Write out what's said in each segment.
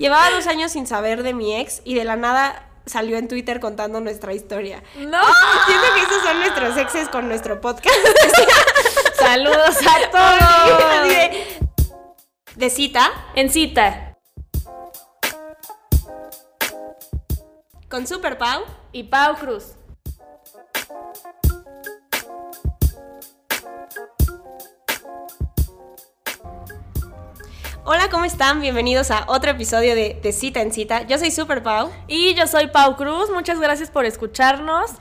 Llevaba dos años sin saber de mi ex y de la nada salió en Twitter contando nuestra historia. No. Siento que esos son nuestros exes con nuestro podcast. Saludos a todos. de, de cita En cita. con Super Pau. Y Pau Cruz. Hola, ¿cómo están? Bienvenidos a otro episodio de, de Cita en Cita. Yo soy Super Pau. Y yo soy Pau Cruz. Muchas gracias por escucharnos.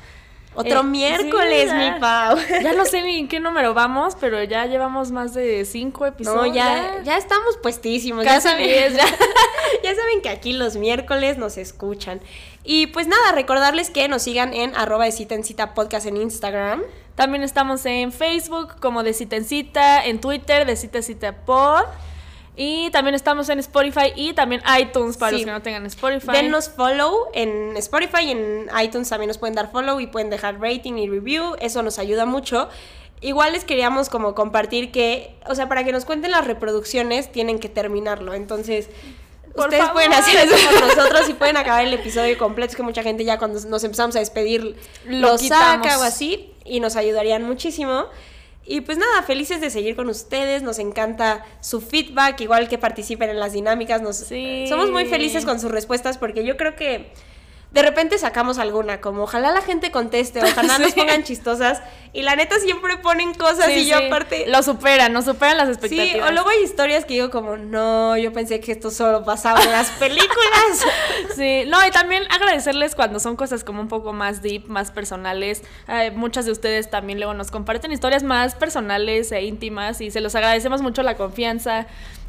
Otro Eh, miércoles, sí, mi. Pau. Ya no sé ni en qué número vamos, pero ya llevamos más de cinco episodios. No, ya, ya estamos puestísimos. Casi ya saben, diez, ya. ya saben que aquí los miércoles nos escuchan. Y pues nada, recordarles que nos sigan en arroba de cita en cita podcast en Instagram. También estamos en Facebook como de cita en cita, en Twitter de cita en cita pod. Y también estamos en Spotify y también iTunes para Sí. los que no tengan Spotify. Denos follow en Spotify y en iTunes también nos pueden dar follow y pueden dejar rating y review. Eso nos ayuda mucho. Igual les queríamos como compartir que, o sea, para que nos cuenten las reproducciones tienen que terminarlo. Entonces, Por ustedes favor. pueden hacer eso por nosotros y pueden acabar el episodio completo. Es que mucha gente ya cuando nos empezamos a despedir Lo lo, saca o así y nos ayudarían muchísimo. Y pues nada, felices de seguir con ustedes, nos encanta su feedback, igual que participen en las dinámicas, nos, Sí. somos muy felices con sus respuestas porque yo creo que de repente sacamos alguna, como ojalá la gente conteste, ojalá nos Sí. pongan chistosas y la neta siempre ponen cosas Sí, y yo sí. aparte... Lo superan, nos superan las Sí, expectativas. o luego hay historias que digo como, no, yo pensé que esto solo pasaba en las películas. Sí, no, y también agradecerles cuando son cosas como un poco más deep, más personales. Eh, muchas de ustedes también luego nos comparten historias más personales e íntimas y se los agradecemos mucho la confianza.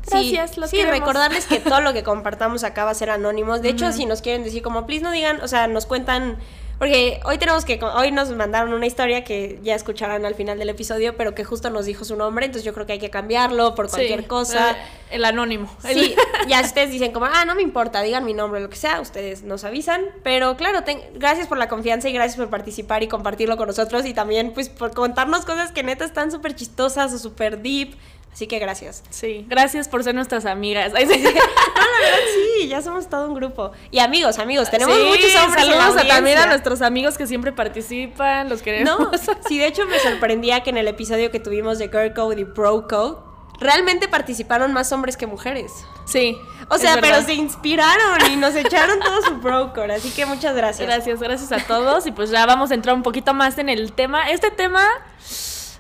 Gracias, sí, los sí, queremos. recordarles que todo lo que compartamos acá va a ser anónimos. De hecho, si nos quieren decir como, please no digan, o sea, nos cuentan, porque hoy tenemos que, hoy nos mandaron una historia que ya escucharán al final del episodio, pero que justo nos dijo su nombre, entonces yo creo que hay que cambiarlo por Sí, cualquier cosa. eh, el anónimo. Sí, ya ustedes dicen como, ah, no me importa, digan mi nombre, lo que sea, ustedes nos avisan. Pero claro, ten- gracias por la confianza y gracias por participar y compartirlo con nosotros y también pues por contarnos cosas que neta están súper chistosas o súper deep. Así que gracias. Sí, gracias por ser nuestras amigas. Ay, sí. No, la verdad sí, ya somos todo un grupo. Y amigos, amigos, tenemos Sí, muchos hombres en la Saludos a- también a nuestros amigos que siempre participan, los queremos. No, sí, de hecho me sorprendía que en el episodio que tuvimos de Girl Code y Bro Code, realmente participaron más hombres que mujeres. Sí. O sea, pero se inspiraron y nos echaron todo su bro code, así que muchas gracias. Gracias, gracias a todos. Y pues ya vamos a entrar un poquito más en el tema. Este tema,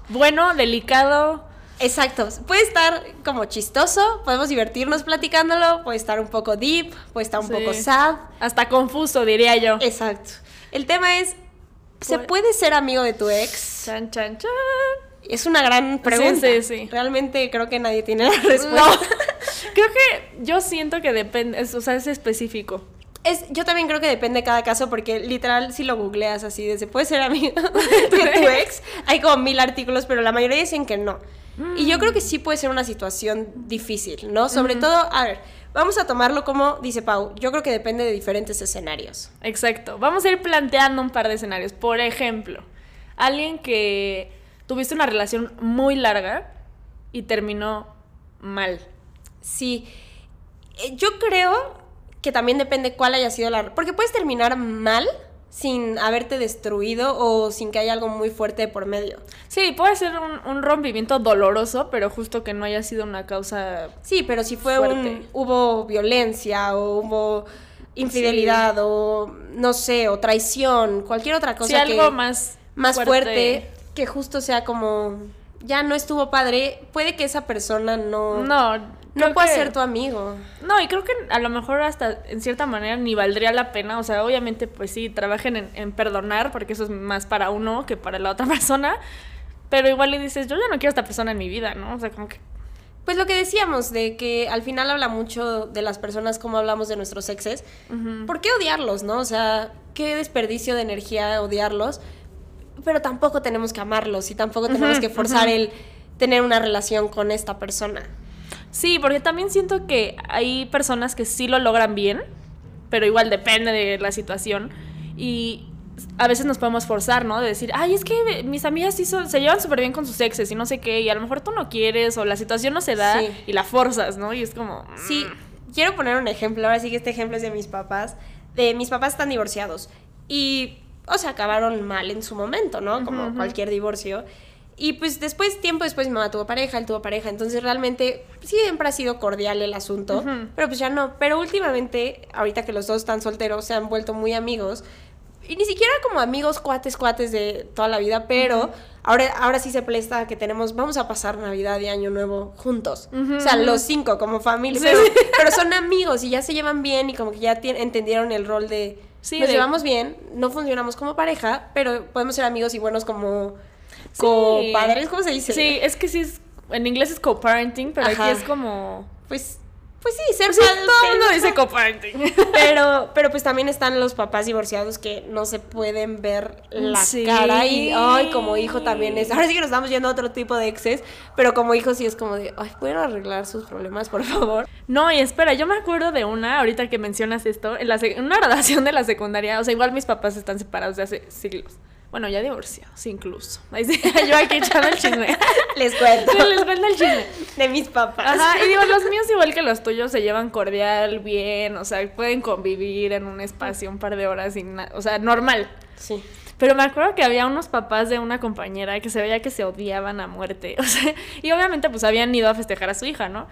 bueno, delicado. Exacto, puede estar como chistoso, podemos divertirnos platicándolo, puede estar un poco deep, puede estar un Sí. poco sad. Hasta confuso, diría yo. Exacto. El tema es, ¿se Pu- puede ser amigo de tu ex? Chan, chan, chan. Es una gran pregunta. sí, sí. Realmente creo que nadie tiene la respuesta. No. Creo que yo siento que depende, o sea, es específico. Es, yo también creo que depende de cada caso, porque literal, si lo googleas así, de se puede ser amigo de tu ex, hay como mil artículos, pero la mayoría dicen que no. Y yo creo que sí puede ser una situación difícil, ¿no? Sobre todo, a ver, vamos a tomarlo como dice Pau, yo creo que depende de diferentes escenarios. Exacto. Vamos a ir planteando un par de escenarios. Por ejemplo, alguien que tuviste una relación muy larga y terminó mal. Sí, Eh, yo creo que también depende cuál haya sido la... Porque puedes terminar mal sin haberte destruido o sin que haya algo muy fuerte por medio. Sí, puede ser un, un rompimiento doloroso, pero justo que no haya sido una causa Sí, pero si fue Fuerte. un... hubo violencia o hubo infidelidad o no sé, o traición, cualquier otra cosa sí, algo que más, más fuerte. que justo sea como ya no estuvo padre, puede que esa persona no No, no que- ser tu amigo. No, y creo que a lo mejor hasta en cierta manera ni valdría la pena. O sea, obviamente, pues sí, trabajen en, en perdonar, porque eso es más para uno que para la otra persona. Pero igual le dices, yo ya no quiero a esta persona en mi vida, ¿no? O sea, como que. Pues lo que decíamos, de que al final habla mucho de las personas como hablamos de nuestros exes. ¿Por qué odiarlos, no? O sea, qué desperdicio de energía odiarlos. Pero tampoco tenemos que amarlos y tampoco tenemos que forzar el tener una relación con esta persona. Sí, porque también siento que hay personas que sí lo logran bien, pero igual depende de la situación. Y a veces nos podemos forzar, ¿no? De decir, ay, es que mis amigas sí son- se llevan súper bien con sus exes y no sé qué, y a lo mejor tú no quieres o la situación no se da Sí. y la forzas, ¿no? Y es como... Sí, mm. quiero poner un ejemplo, ahora sí que este ejemplo es de mis papás. De mis papás están divorciados y, o sea, acabaron mal en su momento, ¿no? Como cualquier divorcio. Y pues después, tiempo después, mi mamá tuvo pareja, él tuvo pareja. Entonces realmente siempre ha sido cordial el asunto. Pero pues ya no. Pero últimamente, ahorita que los dos están solteros, se han vuelto muy amigos. Y ni siquiera como amigos, cuates, cuates de toda la vida, pero ahora, ahora sí se presta que tenemos, vamos a pasar Navidad y Año Nuevo juntos. O sea, los cinco como familia. Pero, son amigos y ya se llevan bien y como que ya entendieron el rol de... Sí, nos llevamos bien, no funcionamos como pareja, pero podemos ser amigos y buenos como Co-padres, ¿cómo se dice? Sí, es que sí es. En inglés es co-parenting, pero aquí es como. Pues. Pues sí, ser sí, todo el mundo dice co-parenting. Pero, pero pues también están los papás divorciados que no se pueden ver la cara y ay, como hijo también es. Ahora sí que nos estamos yendo a otro tipo de exes, pero como hijo sí es como de, ay, ¿pueden arreglar sus problemas, por favor? No, y espera, yo me acuerdo de una, ahorita que mencionas esto, en, la, en una graduación de la secundaria, o sea, igual mis papás están separados de hace siglos. Bueno, ya divorciados incluso. Yo aquí echando el chisme. Les cuento. Les cuento el chisme. De mis papás. Ajá, y digo, los míos igual que los tuyos se llevan cordial, bien, o sea, pueden convivir en un espacio un par de horas sin nada, o sea, normal. Sí. Pero me acuerdo que había unos papás de una compañera que se veía que se odiaban a muerte. O sea, y obviamente pues habían ido a festejar a su hija, ¿no?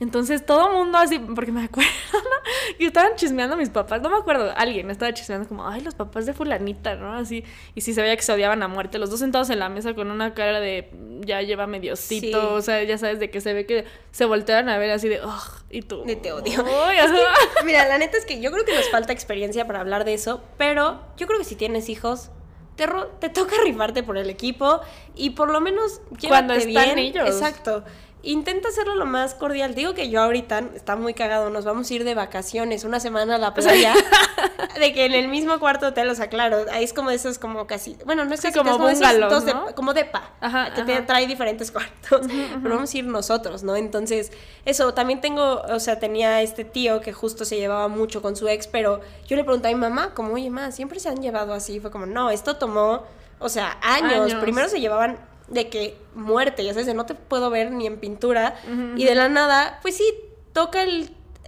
Entonces todo mundo así, porque me acuerdo ¿no? que estaban chismeando mis papás, no me acuerdo, alguien estaba chismeando como, ay, los papás de fulanita, ¿no? Así, y sí se veía que se odiaban a muerte, los dos sentados en la mesa con una cara de, ya lleva mediocito, o sea, ya sabes, de que se ve que se voltean a ver así de, oh, y tú. De te odio. mira, la neta es que yo creo que nos falta experiencia para hablar de eso, pero yo creo que si tienes hijos, te, te toca rifarte por el equipo y por lo menos cuando están ellos. Exacto. Intenta hacerlo lo más cordial. Digo que yo ahorita está muy cagado. Nos vamos a ir de vacaciones una semana a la playa. de que en el mismo cuarto hotel, los aclaro. Ahí es como de esos, como casi. Bueno, no es casi como bungalows, ¿no? como depa. Ajá, que te trae diferentes cuartos. Pero vamos a ir nosotros, ¿no? Entonces, eso. También tengo, o sea, tenía este tío que justo se llevaba mucho con su ex, pero yo le pregunté a mi mamá, como, oye, mamá, siempre se han llevado así. Fue como, no, esto tomó, o sea, años. Primero se llevaban de que muerte, ya sabes, de no te puedo ver ni en pintura. Y de la nada, pues sí, toca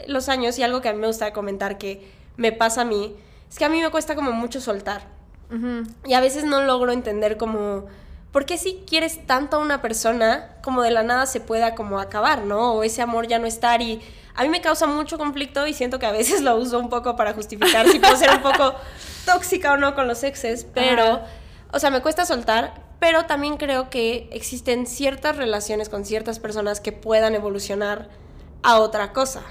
los años y algo que a mí me gusta comentar que me pasa a mí, es que a mí me cuesta como mucho soltar. Y a veces no logro entender como, ¿por qué si quieres tanto a una persona, como de la nada se pueda como acabar, ¿no? O ese amor ya no estar y... A mí me causa mucho conflicto y siento que a veces lo uso un poco para justificar si puedo ser un poco tóxica o no con los exes, pero, o sea, me cuesta soltar, pero también creo que existen ciertas relaciones con ciertas personas que puedan evolucionar a otra cosa.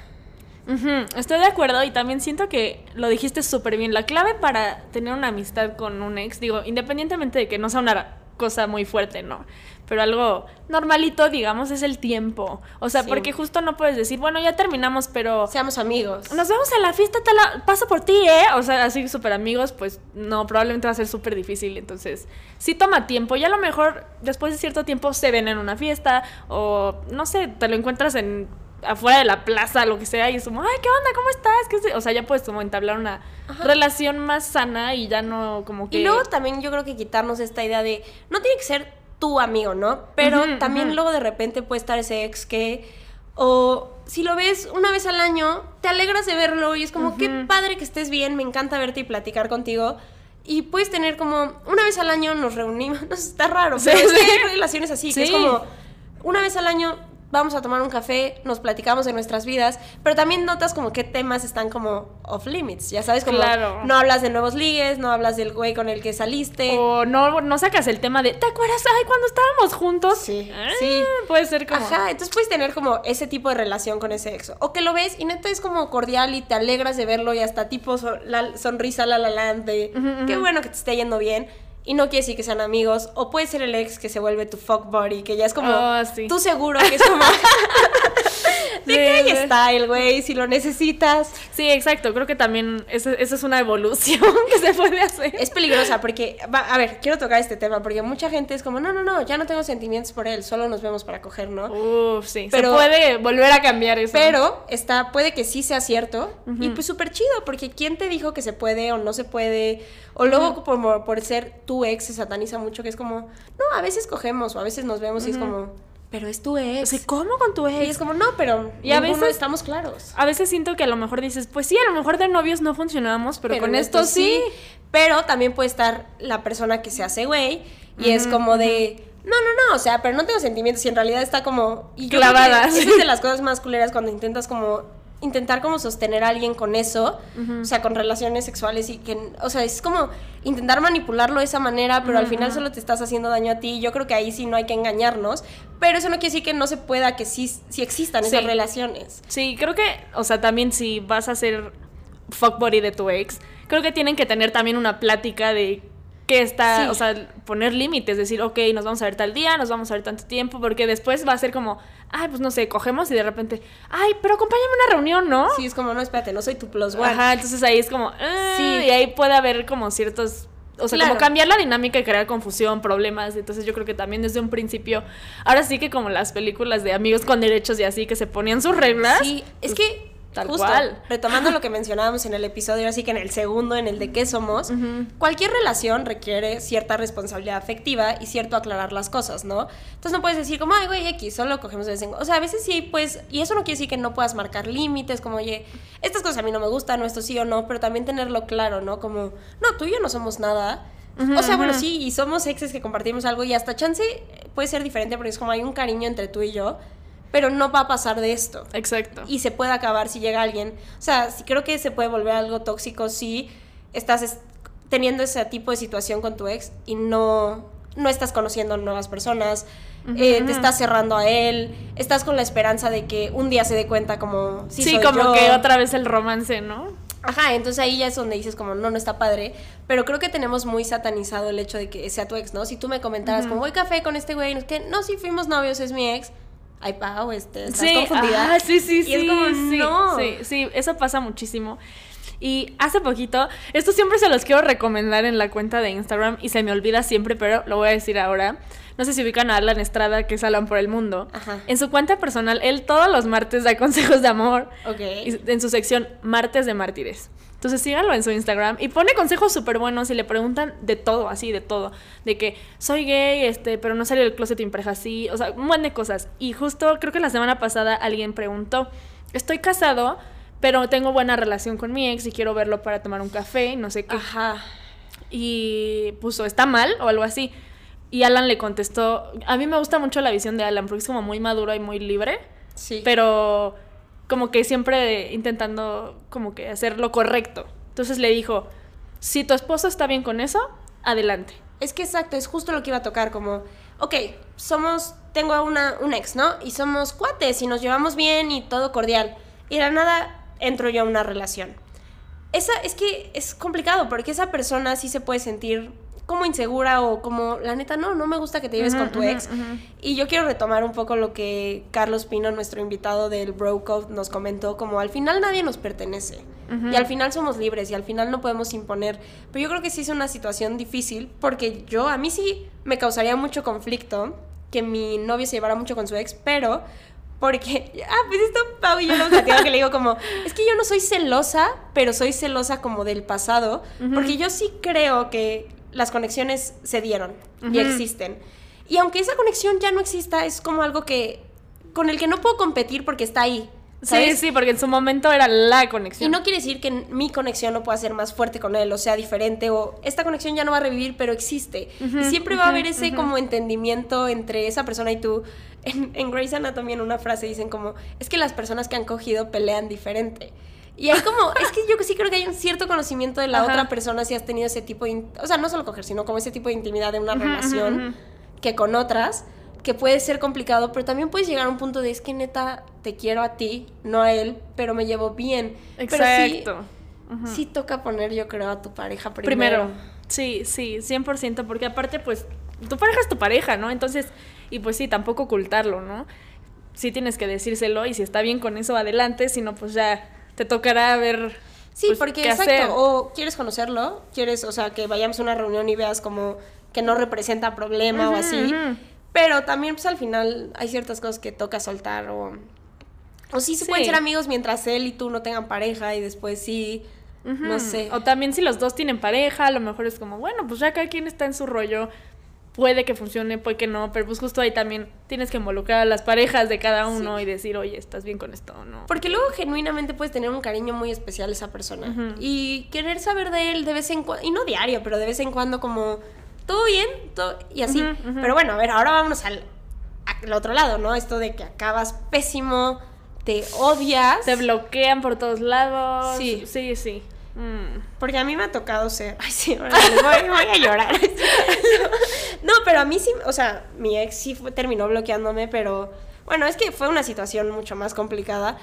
Estoy de acuerdo y también siento que lo dijiste súper bien. La clave para tener una amistad con un ex, digo, independientemente de que no sea una cosa muy fuerte, ¿no? Pero algo normalito, digamos, es el tiempo. O sea, porque justo no puedes decir, bueno, ya terminamos, pero... Seamos amigos. Nos vemos en la fiesta, te la paso por ti, ¿eh? O sea, así súper amigos, pues no, probablemente va a ser súper difícil. Entonces, sí toma tiempo. Y a lo mejor después de cierto tiempo se ven en una fiesta o, no sé, te lo encuentras en afuera de la plaza, lo que sea, y es como, ay, ¿qué onda? ¿Cómo estás? O sea, ya puedes como entablar una relación más sana y ya no como que... Y luego también yo creo que quitarnos esta idea de, no tiene que ser tu amigo, ¿no? Pero también luego de repente puede estar ese ex que, o si lo ves una vez al año, te alegras de verlo y es como, qué padre que estés bien, me encanta verte y platicar contigo. Y puedes tener como, una vez al año nos reunimos, no está raro, pero es que hay relaciones así, que es como, una vez al año vamos a tomar un café, nos platicamos de nuestras vidas, pero también notas como qué temas están como off limits, ya sabes, como no hablas de nuevos ligues, no hablas del güey con el que saliste. O no, no sacas el tema de, ¿te acuerdas? Ay, cuando estábamos juntos. Sí, ah, sí. Puede ser como... Ajá, entonces puedes tener como ese tipo de relación con ese ex. O que lo ves y neta es como cordial y te alegras de verlo y hasta tipo la sonrisa la la la de, qué bueno que te esté yendo bien y no quiere decir que sean amigos, o puede ser el ex que se vuelve tu fuck buddy, que ya es como oh, tú seguro que es como de que ahí está el güey si lo necesitas. Sí, exacto, creo que también esa, es una evolución que se puede hacer. Es peligrosa porque, a ver, quiero tocar este tema porque mucha gente es como, no, no, no, ya no tengo sentimientos por él, solo nos vemos para coger, ¿no? Uf, sí, pero, se puede volver a cambiar eso. Pero está, puede que sí sea cierto y pues súper chido porque ¿quién te dijo que se puede o no se puede? O luego por, por ser tu ex se sataniza mucho, que es como, no, a veces cogemos o a veces nos vemos y es como, pero es tu ex. Sí, ¿cómo con tu ex? Y es como, no, pero Y a veces- estamos claros. A veces siento que a lo mejor dices, pues sí, a lo mejor de novios no funcionamos, pero, con esto, sí. Pero también puede estar la persona que se hace güey y es como de, no, no, no, o sea, pero no tengo sentimientos y en realidad está como... Y yo creo que Clavada, esa sí. es de las cosas más culeras cuando intentas como... Intentar como sostener a alguien con eso, o sea, con relaciones sexuales y que, o sea, es como intentar manipularlo de esa manera, pero al final solo te estás haciendo daño a ti. Yo creo que ahí sí no hay que engañarnos, pero eso no quiere decir que no se pueda, que sí, sí existan esas relaciones. Sí, creo que, o sea, también si vas a ser fuckbody de tu ex, creo que tienen que tener también una plática de qué está, Sí. o sea, poner límites, decir, ok, nos vamos a ver tal día, nos vamos a ver tanto tiempo, porque después va a ser como, ay, pues no sé, cogemos y de repente, ay, pero acompáñame a una reunión, ¿no? Sí, es como, no, espérate, no soy tu plus one. Ajá, entonces ahí es como, ah, Sí. y ahí puede haber como ciertos, o sea, Claro. como cambiar la dinámica y crear confusión, problemas, entonces yo creo que también desde un principio, ahora sí que como las películas de amigos con derechos y así, que se ponían sus reglas. Sí, es que tal justo, cual. retomando lo que mencionábamos en el episodio, así que en el segundo, en el de qué somos, cualquier relación requiere cierta responsabilidad afectiva y cierto aclarar las cosas, ¿no? Entonces no puedes decir como, ay, güey, X, solo cogemos de vez en cuando. O sea, a veces sí, pues, y eso no quiere decir que no puedas marcar límites, como, oye, estas cosas a mí no me gustan, o esto sí o no, pero también tenerlo claro, ¿no? Como, no, tú y yo no somos nada. o sea, bueno, sí, y somos exes que compartimos algo y hasta chance puede ser diferente porque es como hay un cariño entre tú y yo, pero no va a pasar de esto Exacto. y se puede acabar si llega alguien. O sea, sí creo que se puede volver algo tóxico si estás es- teniendo ese tipo de situación con tu ex y no, no estás conociendo nuevas personas, eh, te estás cerrando a él, estás con la esperanza de que un día se dé cuenta como... Sí, Sí, soy como yo". que otra vez el romance, ¿no? Ajá, entonces ahí ya es donde dices como, no, no está padre, pero creo que tenemos muy satanizado el hecho de que sea tu ex, ¿no? Si tú me comentaras como, voy café con este güey, que, no, si fuimos novios, es mi ex. Ay, Pau, este, estás Sí, confundida. sí, sí, Y sí. es como, sí, no. sí, sí, eso pasa muchísimo. Y hace poquito, esto siempre se los quiero recomendar en la cuenta de Instagram y se me olvida siempre, pero lo voy a decir ahora. No sé si ubican a Alan Estrada, que es Alan por el mundo. Ajá. En su cuenta personal, él todos los martes da consejos de amor. Ok. Y en su sección Martes de Mártires. Entonces síganlo en su Instagram y pone consejos súper buenos y le preguntan de todo, así, de todo. De que soy gay, este, pero no salí del closet y pareja así. O sea, un montón de cosas. Y justo creo que la semana pasada alguien preguntó, estoy casado, pero tengo buena relación con mi ex y quiero verlo para tomar un café, no sé qué. Ajá. Y puso, ¿está mal? o algo así. Y Alan le contestó, a mí me gusta mucho la visión de Alan porque es como muy maduro y muy libre Sí. pero como que siempre intentando como que hacer lo correcto. Entonces le dijo, si tu esposo está bien con eso, adelante. Es que exacto, es justo lo que iba a tocar, como, ok, somos, tengo una, un ex, ¿no? Y somos cuates y nos llevamos bien y todo cordial. Y de la nada entro yo a una relación. Esa, es que es complicado porque esa persona sí se puede sentir como insegura o como, la neta, no, no me gusta que te lleves Ujú, con tu ex. ujú. Y yo quiero retomar un poco lo que Carlos Pino, nuestro invitado del Bro Code, nos comentó, como al final nadie nos pertenece. Y al final somos libres y al final no podemos imponer. Pero yo creo que sí es una situación difícil porque yo, a mí sí me causaría mucho conflicto que mi novio se llevara mucho con su ex, pero porque, ah, pues esto Pau y yo lo platicamos que le digo como, es que yo no soy celosa, pero soy celosa como del pasado, porque yo sí creo que las conexiones se dieron y Ujú. existen. Y aunque esa conexión ya no exista, es como algo que con el que no puedo competir porque está ahí. Sí, ¿sabes? sí, porque en su momento era la Y conexión. no quiere decir que mi conexión no pueda ser más fuerte con él o sea diferente o esta conexión ya no va a revivir, pero existe. y siempre va a haber ese como entendimiento entre esa persona y tú. En, en Grey's Anatomy en una frase dicen como, es que las personas que han cogido pelean diferente. Y hay como, es que yo sí creo que hay un cierto conocimiento de la Ajá. otra persona si has tenido ese tipo de, o sea, no solo coger, sino como ese tipo de intimidad de una relación que con otras, que puede ser complicado, pero también puedes llegar a un punto de es que neta te quiero a ti, no a él, pero me llevo bien. Pero sí, Exacto. Ujú. sí toca poner, yo creo, a tu pareja primero. Primero. Sí, sí, 100%, porque aparte, pues, tu pareja es tu pareja, ¿no? Entonces, y pues sí, tampoco ocultarlo, ¿no? Sí tienes que decírselo y si está bien con eso, adelante, si no, pues ya te tocará ver. Sí, pues, porque qué exacto, hacer. o quieres conocerlo, quieres, o sea, que vayamos a una reunión y veas como que no representa problema o así. Pero también, pues al final hay ciertas cosas que toca soltar o. O sí se Sí. pueden ser amigos mientras él y tú no tengan pareja y después sí. No sé. O también si los dos tienen pareja, a lo mejor es como, bueno, pues ya cada quien está en su rollo. Puede que funcione, puede que no, pero pues justo ahí también tienes que involucrar a las parejas de cada uno y decir, oye, ¿estás bien con esto o no? Porque luego genuinamente puedes tener un cariño muy especial a esa persona y querer saber de él de vez en cuando, y no diario, pero de vez en cuando como, todo bien, todo, y así. Pero bueno, a ver, ahora vamos al, al otro lado, ¿no? Esto de que acabas pésimo, te odias. Te bloquean por todos lados. Sí. Sí, sí. Mm. Porque a mí me ha tocado ser. Ay, sí, ahora voy, voy a llorar. No, pero a mí sí, o sea, mi ex sí fue- terminó bloqueándome, pero bueno, es que fue una situación mucho más complicada.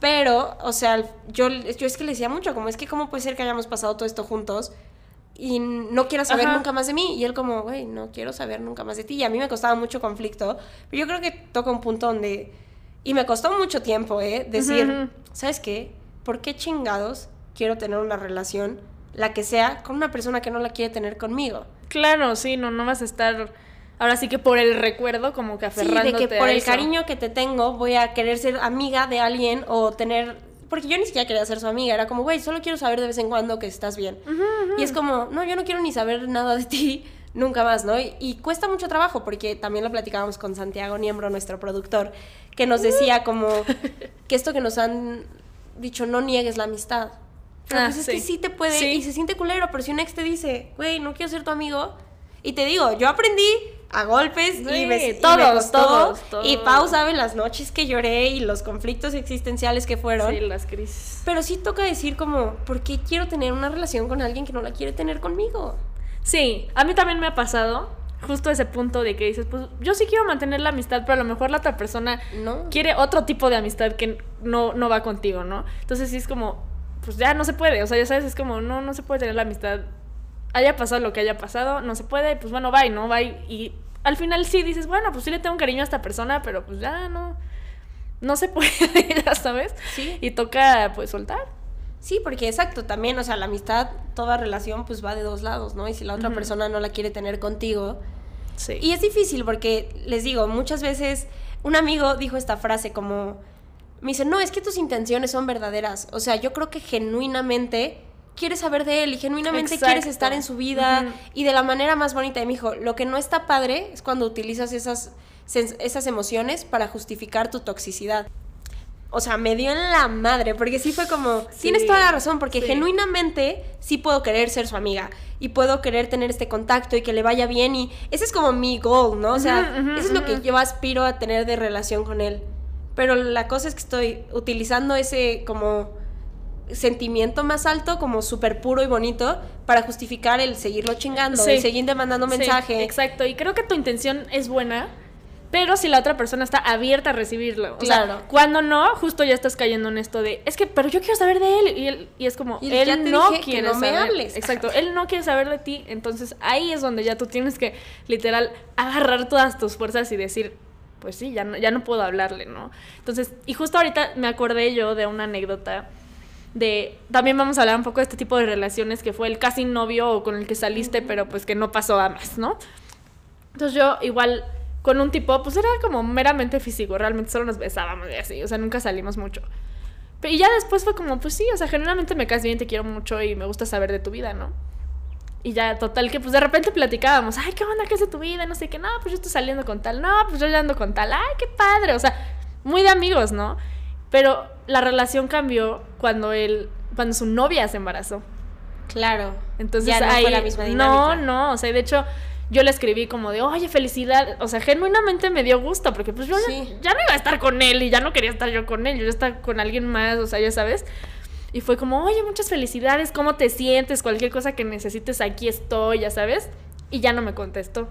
Pero, o sea, yo, yo es que le decía mucho, como es que cómo puede ser que hayamos pasado todo esto juntos y no quieras saber Ajá. nunca más de mí. Y él como, güey, no quiero saber nunca más de ti. Y a mí me costaba mucho conflicto. Pero yo creo que toca un punto donde... Y me costó mucho tiempo, ¿eh? Decir. ¿sabes qué? ¿Por qué chingados quiero tener una relación, la que sea, con una persona que no la quiere tener conmigo? Claro, sí, no, no vas a estar. Ahora sí que por el recuerdo, como que Sí, aferrándote de que por a el eso. cariño que te tengo voy a querer ser amiga de alguien o tener... Porque yo ni siquiera quería ser su amiga, era como, güey, solo quiero saber de vez en cuando que estás bien. Y es como, no, yo no quiero ni saber nada de ti nunca más, ¿no? Y, y cuesta mucho trabajo porque también lo platicábamos con Santiago Niembro, nuestro productor, que nos decía como que esto que nos han dicho, no niegues la amistad. Pero Ah, pues es sí. que sí te puede Sí. y se siente culero, pero si un ex te dice, güey, no quiero ser tu amigo, y te digo, yo aprendí a golpes y, Sí, y me todos, costó, todos, todos. y Pau sabe las noches que lloré y los conflictos existenciales que fueron. Sí, las crisis. Pero sí toca decir como, ¿por qué quiero tener una relación con alguien que no la quiere tener conmigo? Sí, a mí también me ha pasado justo ese punto de que dices, pues yo sí quiero mantener la amistad, pero a lo mejor la otra persona No. quiere otro tipo de amistad que no, no va contigo, ¿no? Entonces sí es como, pues ya no se puede, o sea, ya sabes, es como, no, no se puede tener la amistad, haya pasado lo que haya pasado, no se puede, pues bueno, bye, ¿no? Bye. Y al final sí dices, bueno, pues sí le tengo cariño a esta persona, pero pues ya no, no se puede, ya sabes. Sí. Y toca, pues, soltar. Sí, porque exacto, también, o sea, la amistad, toda relación, pues va de dos lados, ¿no? Y si la otra persona no la quiere tener contigo. Sí. Y es difícil porque, les digo, muchas veces un amigo dijo esta frase como, me dice, no, es que tus intenciones son verdaderas. O sea, yo creo que genuinamente quieres saber de él y genuinamente Exacto. quieres estar en su vida y de la manera más bonita. Y me dijo, lo que no está padre es cuando utilizas esas, esas emociones para justificar tu toxicidad. O sea, me dio en la madre, porque sí fue como, Sí, tienes toda la razón, porque sí. genuinamente sí puedo querer ser su amiga y puedo querer tener este contacto y que le vaya bien y ese es como mi goal, ¿no? O sea, eso es lo que yo aspiro a tener de relación con él. Pero la cosa es que estoy utilizando ese como sentimiento más alto, como súper puro y bonito, para justificar el seguirlo chingando, Sí. el seguir mandando Sí, mensaje. exacto, y creo que tu intención es buena, pero si la otra persona está abierta a recibirlo. O Claro. sea, cuando no, justo ya estás cayendo en esto de, es que, pero yo quiero saber de él. Y, él, y es como, Y él no quiere no me saber. hables. Exacto, él no quiere saber de ti. Entonces ahí es donde ya tú tienes que, literal, agarrar todas tus fuerzas y decir, pues sí, ya no, ya no puedo hablarle, ¿no? Entonces, y justo ahorita me acordé yo de una anécdota de también vamos a hablar un poco de este tipo de relaciones que fue el casi novio o con el que saliste pero pues que no pasó a más, ¿no? Entonces yo igual con un tipo pues era como meramente físico, realmente solo nos besábamos y así, o sea, nunca salimos mucho. Pero y ya después fue como pues sí, o sea, genuinamente me caes bien, te quiero mucho y me gusta saber de tu vida, ¿no? Y ya, total, que pues de repente platicábamos, ay, ¿qué onda? ¿Qué es de tu vida? No sé qué, no, pues yo estoy saliendo con tal, no, pues yo ya ando con tal, ay, qué padre, o sea, muy de amigos, ¿no? Pero la relación cambió cuando él, cuando su novia se embarazó. Claro. Entonces ya no ahí, fue la misma no, dinámica. no, o sea, de hecho yo le escribí como de, oye, felicidad, o sea, genuinamente me dio gusto, porque pues yo ya- ya, no iba a estar con él y ya no quería estar yo con él, yo ya estaba con alguien más, o sea, ya sabes. Y fue como, oye, muchas felicidades, ¿cómo te sientes? Cualquier cosa que necesites, aquí estoy, ya sabes. Y ya no me contestó.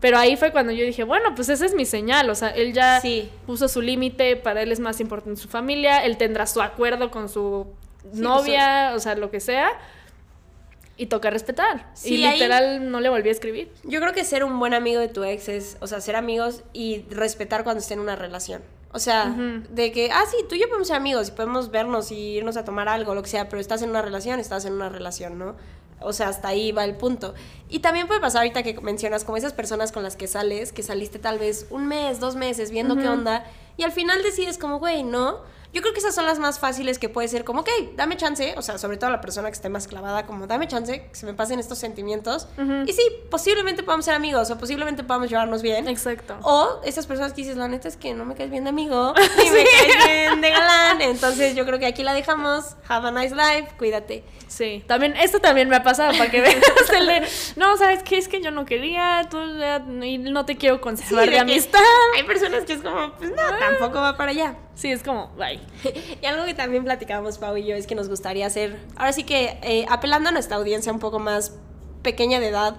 Pero ahí fue cuando yo dije, bueno, pues esa es mi señal, o sea, él ya Sí. puso su límite, para él es más importante su familia, él tendrá su acuerdo con su Sí, novia, o sea, lo que sea, y toca respetar. Sí, y ahí- literal no le volví a escribir. Yo creo que ser un buen amigo de tu ex es, o sea, ser amigos y respetar cuando esté en una relación. O sea, de que, ah, sí, tú y yo podemos ser amigos y podemos vernos y irnos a tomar algo, lo que sea, pero estás en una relación, estás en una relación, ¿no? O sea, hasta ahí va el punto. Y también puede pasar ahorita que mencionas como esas personas con las que sales, que saliste tal vez un mes, dos meses viendo qué onda, y al final decides como, güey, no. Yo creo que esas son las más fáciles que puede ser como, ok, dame chance, o sea, sobre todo la persona que esté más clavada, como, dame chance, que se me pasen estos sentimientos. Y sí, posiblemente podamos ser amigos o posiblemente podamos llevarnos bien. Exacto. O esas personas que dices, la neta es que no me caes bien de amigo, ni me caes bien de galán. Entonces yo creo que aquí la dejamos. Have a nice life, cuídate. Sí, también, esto también me ha pasado para que veas. el de, no, ¿sabes qué? Es que yo no quería, tú ya- y no te quiero conservar Sí, de, de amistad. Hay personas que es como, pues no, tampoco va para allá. Sí, es como, bye. Y algo que también platicábamos, Pau y yo, es que nos gustaría hacer, ahora sí que eh, apelando a nuestra audiencia un poco más pequeña de edad,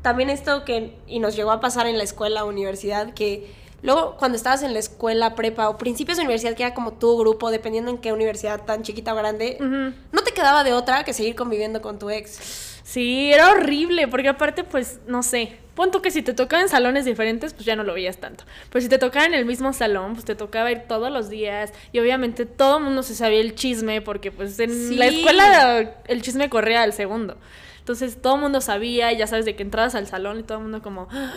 también esto que, y nos llegó a pasar en la escuela universidad, que luego cuando estabas en la escuela, prepa o principios de universidad, que era como tu grupo, dependiendo en qué universidad tan chiquita o grande, no te quedaba de otra que seguir conviviendo con tu ex. Sí, era horrible, porque aparte, pues, no sé. Pon tú que si te tocaba en salones diferentes, pues ya no lo veías tanto. Pero si te tocaba en el mismo salón, pues te tocaba ir todos los días. Y obviamente todo el mundo se sabía el chisme, porque pues en Sí. la escuela el chisme corría al segundo. Entonces todo el mundo sabía, y ya sabes de que entrabas al salón y todo el mundo como, "Ah,